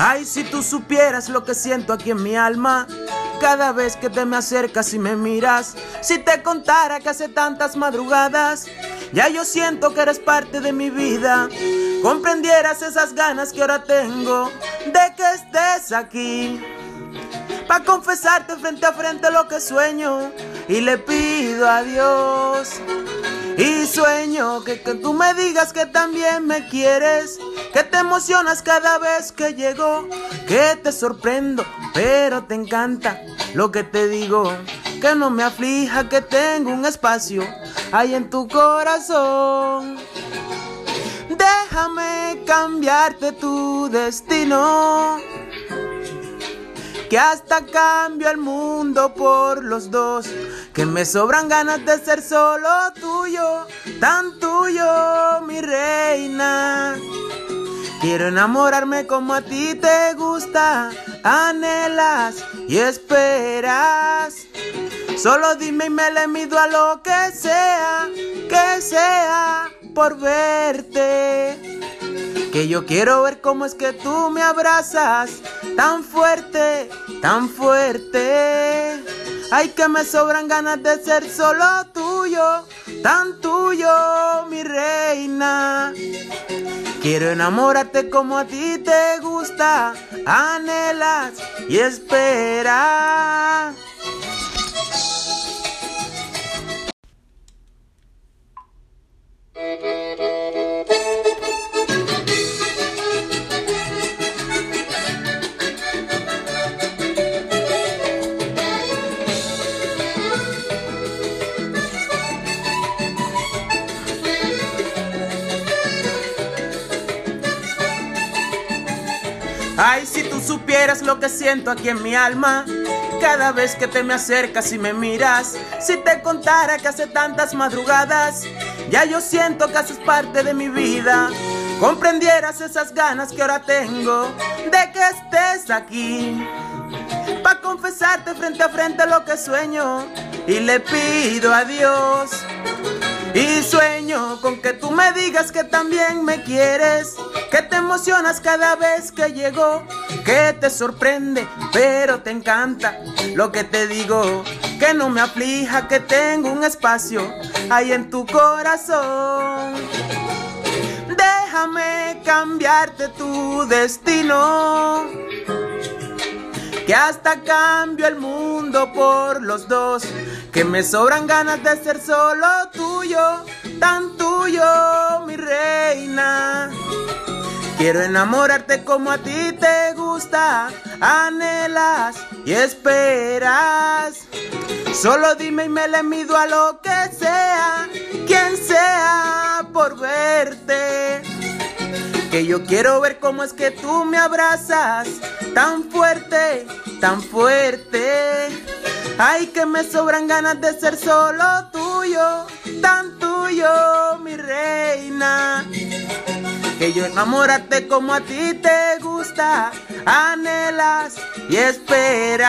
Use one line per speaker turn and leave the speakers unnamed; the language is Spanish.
Ay, si tú supieras lo que siento aquí en mi alma. Cada vez que te me acercas y me miras, si te contara que hace tantas madrugadas, ya yo siento que eres parte de mi vida. Comprendieras esas ganas que ahora tengo de que estés aquí. Para confesarte frente a frente lo que sueño y le pido a Dios. Y sueño que, que tú me digas que también me quieres, que te emocionas cada vez que llego, que te sorprendo, pero te encanta lo que te digo, que no me aflija que tengo un espacio ahí en tu corazón. Déjame cambiarte tu destino que hasta cambio el mundo por los dos, que me sobran ganas de ser solo tuyo, tan tuyo, mi reina. Quiero enamorarme como a ti te gusta, anhelas y esperas. Solo dime y me le mido a lo que sea, que sea por verte. Que yo quiero ver cómo es que tú me abrazas tan fuerte, tan fuerte. Ay, que me sobran ganas de ser solo tuyo, tan Quiero enamorarte como a ti te gusta, anhelas y esperas. Ay, si tú supieras lo que siento aquí en mi alma. Cada vez que te me acercas y me miras, si te contara que hace tantas madrugadas, ya yo siento que haces parte de mi vida. Comprendieras esas ganas que ahora tengo de que estés aquí. Pa' confesarte frente a frente lo que sueño y le pido a Dios. Y sueño con que tú me digas que también me quieres, que te emocionas cada vez que llego, que te sorprende, pero te encanta lo que te digo, que no me aflija, que tengo un espacio ahí en tu corazón. Déjame cambiarte tu destino que hasta cambio el mundo por los dos, que me sobran ganas de ser solo tuyo, tan tuyo, mi reina. Quiero enamorarte como a ti te gusta, anhelas y esperas. Solo dime y me le mido a lo que sea, quien sea por verte. Que yo quiero ver cómo es que tú me abrazas tan fuerte, tan fuerte. Ay, que me sobran ganas de ser solo tuyo, tan tuyo, mi reina. Que yo enamorarte como a ti te gusta, anhelas y esperas.